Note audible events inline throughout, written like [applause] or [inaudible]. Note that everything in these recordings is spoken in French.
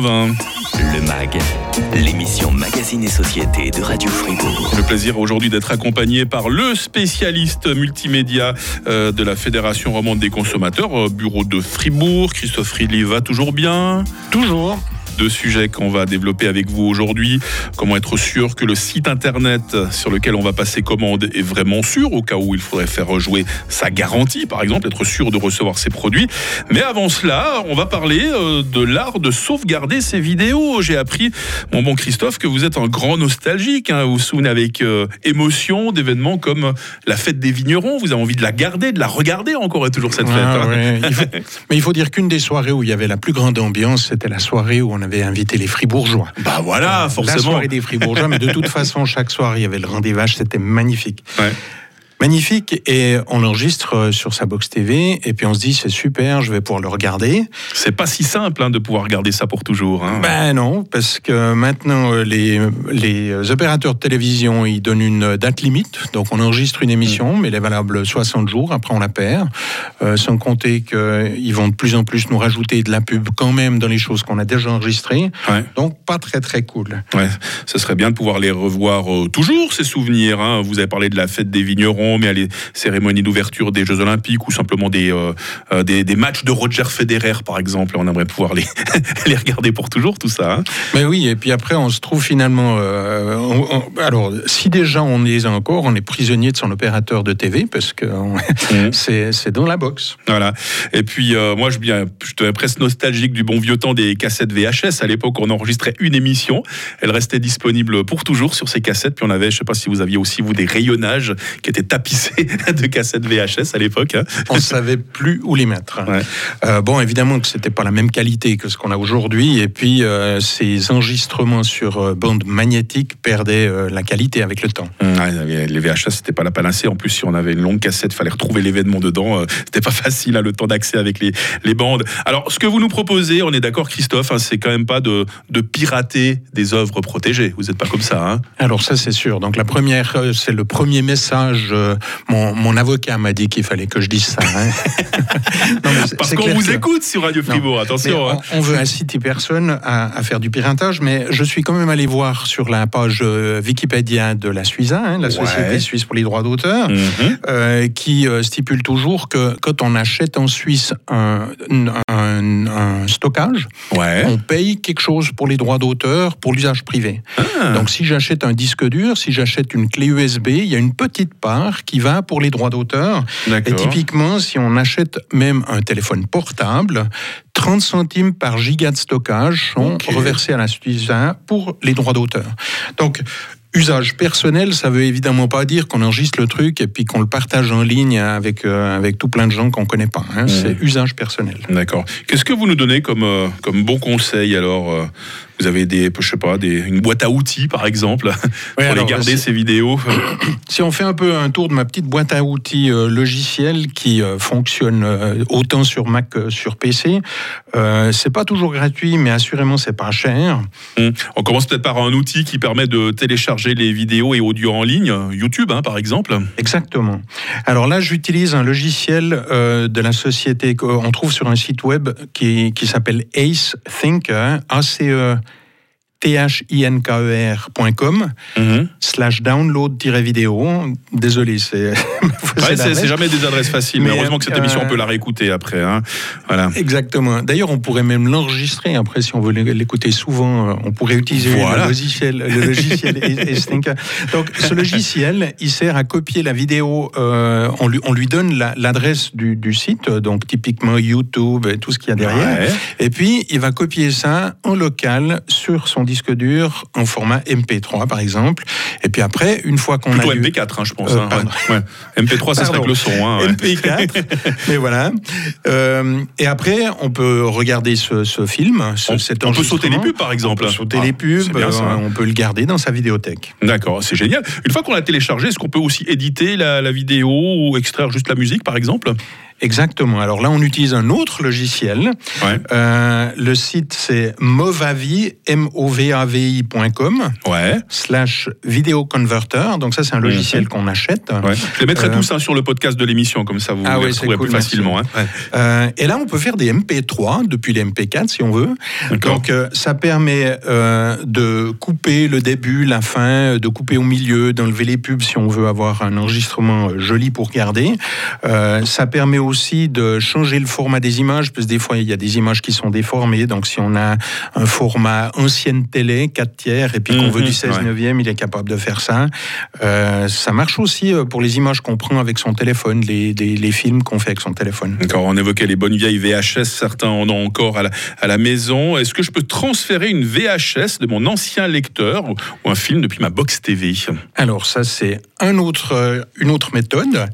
Le MAG, l'émission Magazine et Société de Radio Fribourg. Le plaisir aujourd'hui d'être accompagné par le spécialiste multimédia euh, de la Fédération romande des consommateurs, euh, bureau de Fribourg. Christophe Ridley va toujours bien? Toujours deux sujets qu'on va développer avec vous aujourd'hui. Comment être sûr que le site internet sur lequel on va passer commande est vraiment sûr, au cas où il faudrait faire rejouer sa garantie, par exemple, être sûr de recevoir ses produits. Mais avant cela, on va parler euh, de l'art de sauvegarder ses vidéos. J'ai appris, mon bon Christophe, que vous êtes un grand nostalgique. Hein. Vous vous souvenez avec euh, émotion d'événements comme la fête des vignerons. Vous avez envie de la garder, de la regarder encore et toujours cette fête. Ah, hein. ouais. Il faut- [laughs] Mais il faut dire qu'une des soirées où il y avait la plus grande ambiance, c'était la soirée où on avait invité les Fribourgeois. Bah voilà, La forcément. soirée des Fribourgeois, mais de toute [laughs] façon, chaque soir, il y avait le Vaches, c'était magnifique. Ouais. Magnifique, et on l'enregistre euh, sur sa box TV, et puis on se dit, c'est super, je vais pouvoir le regarder. C'est pas si simple hein, de pouvoir garder ça pour toujours. hein. Ben non, parce que maintenant, euh, les, les opérateurs de télévision, ils donnent une date limite. Donc, on enregistre une émission, mais elle est valable 60 jours. Après, on la perd. Euh, sans compter qu'ils vont de plus en plus nous rajouter de la pub quand même dans les choses qu'on a déjà enregistrées. Ouais. Donc, pas très, très cool. Ouais, ce serait bien de pouvoir les revoir euh, toujours, ces souvenirs. hein. Vous avez parlé de la fête des vignerons, mais à les cérémonies d'ouverture des Jeux Olympiques ou simplement des, euh, euh, des, des matchs de Roger Federer, par exemple. On aimerait pouvoir les, [laughs] les regarder pour toujours, tout ça. hein. Mais oui, et puis après, on se trouve finalement. euh, on- on- alors, si déjà on les a encore, on est prisonnier de son opérateur de TV, parce que [laughs] Mhm. c'est dans la box. Voilà. Et puis, euh, moi, je, je deviens presque nostalgique du bon vieux temps des cassettes VHS. À l'époque, on enregistrait une émission. Elle restait disponible pour toujours sur ces cassettes. Puis on avait, je sais pas si vous aviez aussi, vous, des rayonnages qui étaient tapissés [laughs] de cassettes VHS à l'époque. hein. on savait plus où les mettre. Ouais. Euh, bon, évidemment que c'était pas la même qualité que ce qu'on a aujourd'hui, et puis euh, ces enregistrements sur euh, bande magnétique perdaient la qualité avec le temps. Ouais, les VHS, c'était pas la panacée. En plus, si on avait une longue cassette, fallait retrouver l'événement dedans. C'était pas [laughs] facile, hein, le temps d'accès avec les, les bandes. Alors, ce que vous nous proposez, on est d'accord, Christophe, hein, c'est quand même pas de, de pirater des œuvres protégées. Vous n'êtes pas comme ça, hein Alors ça c'est sûr. Donc la première, c'est le premier message. Euh, mon, mon avocat m'a dit qu'il fallait que je dise ça. hein. [laughs] Non, Parce qu'on vous que- écoute sur Radio Fribourg, attention. hein. on, on veut inciter personne à, à faire du piratage, mais je suis quand même allé voir sur la page euh, Wikipédia de la Suiza, hein, la Société Ouais. suisse pour les droits d'auteur, Mhm. euh, qui stipule toujours que quand on achète en Suisse un, un- un stockage, Ouais. on paye quelque chose pour les droits d'auteur pour l'usage privé. Ah. Donc si j'achète un disque dur, si j'achète une clé USB, il y a une petite part qui va pour les droits d'auteur. Et typiquement, si on achète même un téléphone portable, 30 centimes par giga de stockage sont reversés à Suiza pour les droits d'auteur. Donc, usage personnel, ça veut évidemment pas dire qu'on enregistre le truc et puis qu'on le partage en ligne avec, euh, avec tout plein de gens qu'on connaît pas. hein. C'est usage personnel. D'accord. Qu'est-ce que vous nous donnez comme, euh, comme bon conseil alors euh, Vous avez des, je sais pas, des, une boîte à outils par exemple [laughs] pour alors, les garder ces vidéos. [coughs] Si on fait un peu un tour de ma petite boîte à outils euh, logicielle qui euh, fonctionne euh, autant sur Mac que sur PC, euh, c'est pas toujours gratuit, mais assurément c'est pas cher. Hum. On commence peut-être par un outil qui permet de télécharger les vidéos et audio en ligne, YouTube hein, par exemple. Exactement. Alors là, j'utilise un logiciel de la société qu'on trouve sur un site web qui, qui s'appelle Ace Thinker, A-C-E. thinker.com Mhm. slash download-vidéo. Désolé, c'est... [laughs] Ouais, c'est c'est jamais des adresses faciles, mais, Mais, heureusement que cette euh, émission, on peut la réécouter après. hein. Voilà. Exactement. D'ailleurs, on pourrait même l'enregistrer. Après, si on veut l'écouter souvent, euh, on pourrait utiliser Voilà. le logiciel, le logiciel [laughs] Estinka. Donc, ce logiciel, il sert à copier la vidéo. euh, on, lui, on lui donne la- l'adresse du, du site, donc typiquement YouTube et tout ce qu'il y a derrière. Ouais. Et puis, il va copier ça en local sur son disque dur en format MP3, par exemple. Et puis après, une fois qu'on a Plutôt eu- MP4, hein, je pense. Euh, hein. Ouais. Ouais. MP3, ça serait que le son. hein, ouais. MP4. [laughs] Mais voilà. Euh, et après, on peut regarder ce, ce film, ce- On, cet on peut sauter les pubs, par exemple. On peut sauter Ah, les pubs, bien ça. euh, on peut le garder dans sa vidéothèque. D'accord, c'est génial. Une fois qu'on l'a téléchargé, est-ce qu'on peut aussi éditer la, la vidéo ou extraire juste la musique, par exemple? Exactement. Alors là, on utilise un autre logiciel. Ouais. Euh, le site, c'est movavi, M-O-V-A-V-I.com, Ouais. slash vidéoconverter. Donc ça, c'est un logiciel qu'on achète. Ouais. Je les mettrai Euh, tous hein, sur le podcast de l'émission, comme ça vous Ah les cool, plus merci. facilement. hein. Euh, et là, on peut faire des MP3 depuis les MP4 si on veut. Donc, euh, ça permet de couper le début, la fin, de couper au milieu, d'enlever les pubs si on veut avoir un enregistrement joli pour garder. Ça permet aussi de changer le format des images, parce que des fois, il y a des images qui sont déformées. Donc, si on a un format ancienne télé, 4 tiers, et puis qu'on Mhm, veut du 16 ouais. neuvième, il est capable de faire ça. Euh, ça marche aussi euh, pour les images qu'on prend avec son téléphone, les, les- les films qu'on fait avec son téléphone. D'accord, on évoquait les bonnes vieilles VHS, certains en ont encore à la, à la maison. Est-ce que je peux transférer une VHS de mon ancien lecteur ou, ou un film depuis ma box TV Alors ça c'est un autre, euh, une autre méthode.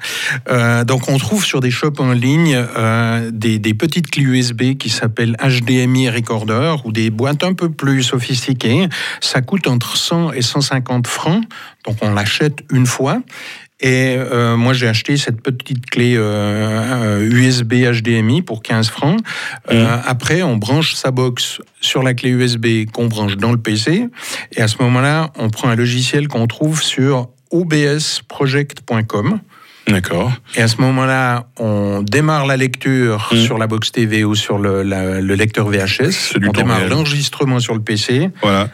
Euh, donc on trouve sur des shops en ligne euh, des, des petites clés USB qui s'appellent HDMI Recorder ou des boîtes un peu plus sophistiquées. Ça coûte entre 100 et 150 francs. Donc on l'achète une fois. Et euh, moi, j'ai acheté cette petite clé euh, euh, USB HDMI pour 15 francs. Euh, Après, on branche sa box sur la clé USB qu'on branche dans le PC. Et à ce moment-là, on prend un logiciel qu'on trouve sur obsproject.com. D'accord. Et à ce moment-là, on démarre la lecture Mm. sur la box TV ou sur le, la- le lecteur VHS. On démarre l'enregistrement sur le PC. Voilà.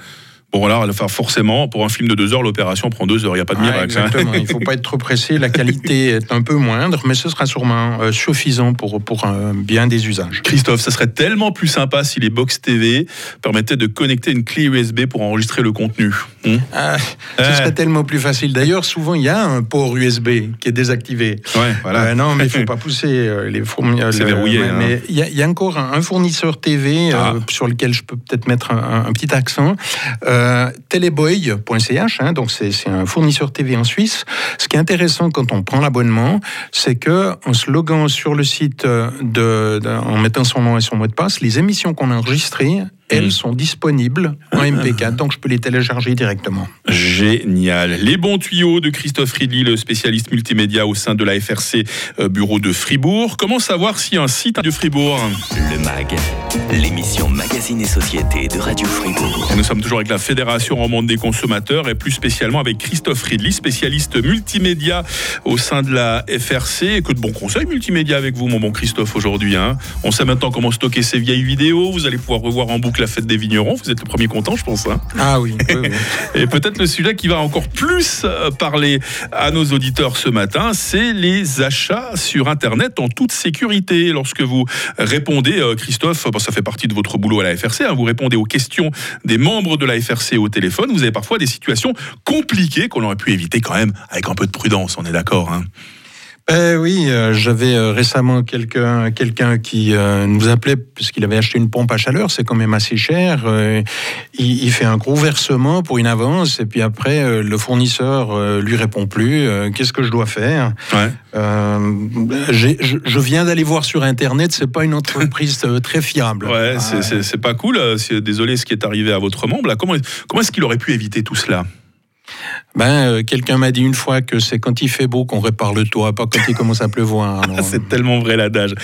Bon, voilà, enfin, forcément, pour un film de deux heures, l'opération prend deux heures. Il n'y a pas de Ah, miracle. hein. exactement. Il ne faut pas être trop pressé. La qualité [laughs] est un peu moindre, mais ce sera sûrement euh, suffisant pour, pour euh, bien des usages. Christophe, ça serait tellement plus sympa si les box TV permettaient de connecter une clé USB pour enregistrer le contenu. Hmm Ah, ce Ouais. serait tellement plus facile. D'ailleurs, souvent, il y a un port USB qui est désactivé. Ouais, voilà. Euh, non, mais il ne faut [laughs] pas pousser euh, les fournisseurs. C'est verrouillé, hein. mais il y, a- il y a encore un, un fournisseur TV euh, Ah. sur lequel je peux peut-être mettre un, un- un petit accent. Euh, Teleboy.ch, hein, donc c'est un fournisseur TV en Suisse. Ce qui est intéressant quand on prend l'abonnement, c'est que en se sur le site, euh, de- en mettant son nom et son mot de passe, les émissions qu'on a enregistrées, elles Mm. sont disponibles en MP4, donc je peux les télécharger directement. Génial. Les bons tuyaux de Christophe Ridley, le spécialiste multimédia au sein de la FRC euh, Bureau de Fribourg. Comment savoir si un site de Fribourg Le MAG, l'émission Magazine et Société de Radio Fribourg. Nous sommes toujours avec la Fédération romande des consommateurs et plus spécialement avec Christophe Ridley, spécialiste multimédia au sein de la FRC. Et que de bons conseils multimédia avec vous, mon bon Christophe, aujourd'hui. hein. On sait maintenant comment stocker ces vieilles vidéos. Vous allez pouvoir revoir en boucle la fête des vignerons. Vous êtes le premier content, je pense. hein. Ah oui, oui, oui. [laughs] Et peut-être le sujet qui va encore plus euh, parler à nos auditeurs ce matin, c'est les achats sur Internet en toute sécurité. Lorsque vous répondez, euh, Christophe, bon, ça fait partie de votre boulot à la FRC, hein, vous répondez aux questions des membres de la FRC au téléphone, vous avez parfois des situations compliquées qu'on aurait pu éviter quand même avec un peu de prudence, on est d'accord hein Ben oui, euh, j'avais euh, récemment quelqu'un quelqu'un qui euh, nous appelait puisqu'il avait acheté une pompe à chaleur, c'est quand même assez cher. il, il fait un gros versement pour une avance et puis après le fournisseur lui répond plus. Qu'est-ce que je dois faire? Ouais. Je, je viens d'aller voir sur internet, c'est pas une entreprise très fiable. Ouais, Ah, c'est- pas cool. Désolé ce qui est arrivé à votre membre. Là. Comment, comment est-ce qu'il aurait pu éviter tout cela? Ben, euh, quelqu'un m'a dit une fois que c'est quand il fait beau qu'on répare le toit, pas quand il commence à pleuvoir. [laughs] Alors, c'est tellement vrai l'adage.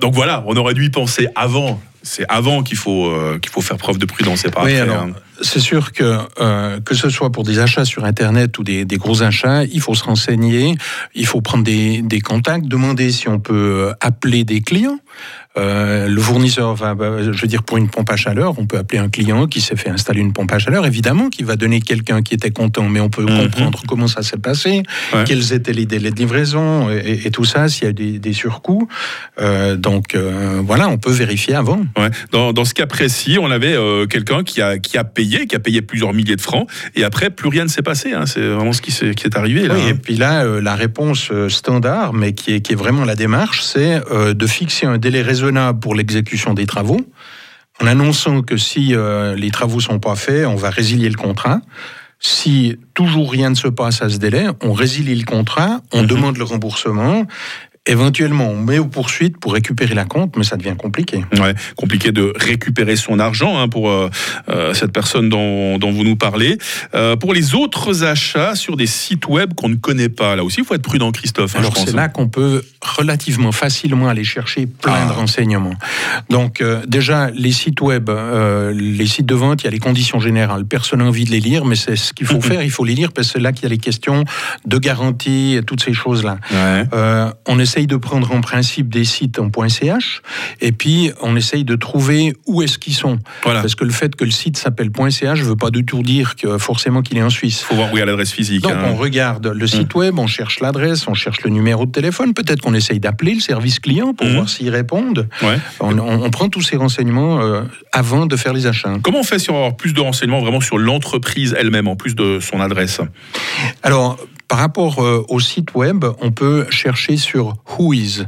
Donc voilà, on aurait dû y penser avant. C'est avant qu'il faut, euh, qu'il faut faire preuve de prudence et pas Oui, après. alors, hein. C'est sûr que euh, que ce soit pour des achats sur Internet ou des, des gros achats, il faut se renseigner, il faut prendre des, des contacts, demander si on peut appeler des clients. Euh, le fournisseur va, je veux dire, pour une pompe à chaleur, on peut appeler un client qui s'est fait installer une pompe à chaleur. Évidemment qu'il va donner quelqu'un qui était content, mais on peut Mhm. comprendre comment ça s'est passé, Ouais. quels étaient les délais de livraison et, et tout ça, s'il y a des, des surcoûts. Euh, donc voilà, on peut vérifier avant. Ouais. Dans, dans ce cas précis, on avait quelqu'un qui a, qui a payé, qui a payé plusieurs milliers de francs, et après, plus rien ne s'est passé. hein. C'est vraiment ce qui, s'est- qui est arrivé. Là, Oui, et hein. puis là, euh, la réponse euh, standard, mais qui est, qui est vraiment la démarche, c'est euh, de fixer un délai raisonnable pour l'exécution des travaux, en annonçant que si euh, les travaux sont pas faits, on va résilier le contrat. Si toujours rien ne se passe à ce délai, on résilie le contrat, on Mhm. demande le remboursement. Éventuellement, on met aux poursuites pour récupérer la compte, mais ça devient compliqué. Ouais, compliqué de récupérer son argent hein, pour euh, euh, cette personne dont, dont, vous nous parlez. Euh, pour les autres achats sur des sites web qu'on ne connaît pas, là aussi, il faut être prudent, Christophe. Hein, Alors c'est là qu'on peut relativement facilement aller chercher plein ah. de renseignements. Donc euh, déjà, les sites web, les sites de vente, il y a les conditions générales. Personne n'a envie de les lire, mais c'est ce qu'il faut faire. Il faut les lire parce que c'est là qu'il y a les questions de garantie et toutes ces choses-là. Ouais. on essaie essaye de prendre en principe des sites en .ch et puis on essaye de trouver où est-ce qu'ils sont. Parce que le fait que le site s'appelle .ch ne veut pas du tout dire que forcément qu'il est en Suisse. Il faut voir où est l'adresse physique. Donc hein. on regarde le site mm. web, on cherche l'adresse, on cherche le numéro de téléphone. Peut-être qu'on essaye d'appeler le service client pour mm. voir s'ils répondent. On, prend tous ces renseignements euh, avant de faire les achats. Comment on fait si on avoir plus de renseignements vraiment sur l'entreprise elle-même en plus de son adresse? Alors par rapport euh, au site web, on peut chercher sur Whois.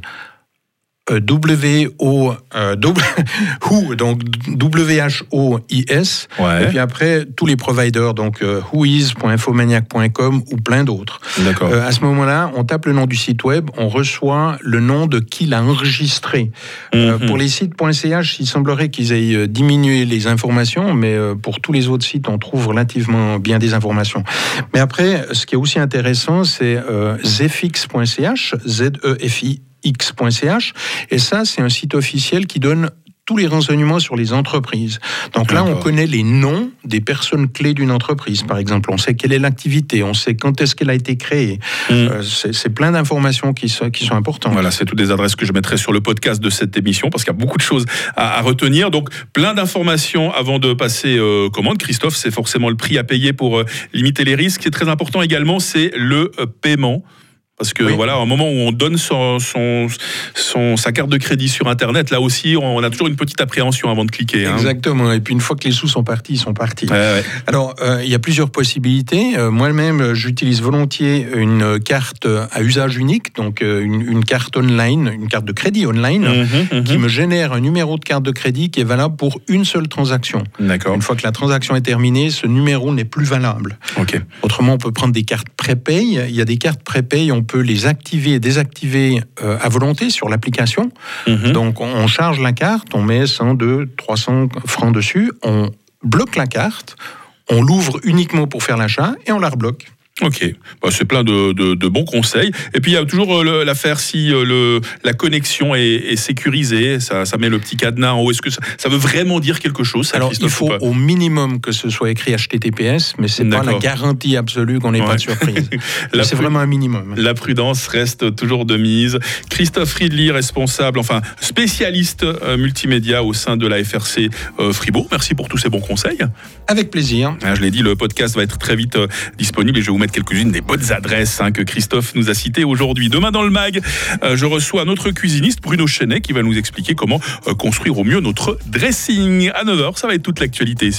W-O, euh, [laughs] Who, donc W-H-O-I-S. Et puis après, tous les providers, donc euh, whois.infomaniac.com ou plein d'autres. D'accord. Euh, à ce moment-là, on tape le nom du site web, on reçoit le nom de qui l'a enregistré. Euh, mhm. pour les sites.ch, il semblerait qu'ils aient diminué les informations, mais pour tous les autres sites, on trouve relativement bien des informations. Mais après, ce qui est aussi intéressant, c'est zefix.ch, Z-E-F-I x.ch. Et ça, c'est un site officiel qui donne tous les renseignements sur les entreprises. Donc là, on connaît les noms des personnes clés d'une entreprise. Par exemple, on sait quelle est l'activité, on sait quand est-ce qu'elle a été créée. Mm. Euh, c'est plein d'informations qui sont, qui sont importantes. Voilà, c'est toutes des adresses que je mettrai sur le podcast de cette émission parce qu'il y a beaucoup de choses à, retenir. Donc, plein d'informations avant de passer euh, commande. Christophe, c'est forcément le prix à payer pour euh, limiter les risques. Ce qui est très important également, c'est le euh, paiement. Parce que voilà, à un moment où on donne son, son, sa carte de crédit sur Internet, là aussi, on a toujours une petite appréhension avant de cliquer. Hein. Exactement. Et puis une fois que les sous sont partis, ils sont partis. Alors, euh, il y a plusieurs possibilités. Euh, moi-même, j'utilise volontiers une carte à usage unique, donc euh, une, carte online, une carte de crédit online, mhm, mhm. qui me génère un numéro de carte de crédit qui est valable pour une seule transaction. D'accord. Une fois que la transaction est terminée, ce numéro n'est plus valable. Ok. Autrement, on peut prendre des cartes prépay. Il y a des cartes prépay, on peut les activer et désactiver euh, à volonté sur l'application. Mhm. Donc on charge la carte, on met 100, 200, 300 francs dessus, on bloque la carte, on l'ouvre uniquement pour faire l'achat et on la rebloque. Ok, bah, c'est plein de, bons conseils. Et puis il y a toujours euh, l'affaire si euh, le, la connexion est, sécurisée, ça, met le petit cadenas en haut. Est-ce que ça, veut vraiment dire quelque chose Alors il faut au minimum que ce soit écrit HTTPS, mais c'est pas la garantie absolue qu'on n'ait pas de surprise. [laughs] c'est vraiment un minimum. La prudence reste toujours de mise. Christophe Ridley, responsable, enfin spécialiste euh, multimédia au sein de la FRC Fribourg. Merci pour tous ces bons conseils. Avec plaisir. Ah, je l'ai dit, le podcast va être très vite disponible et je vous quelques-unes des bonnes adresses hein, que Christophe nous a citées aujourd'hui. Demain dans le mag, euh, je reçois notre cuisiniste Bruno Chenet qui va nous expliquer comment euh, construire au mieux notre dressing. À 9h, ça va être toute l'actualité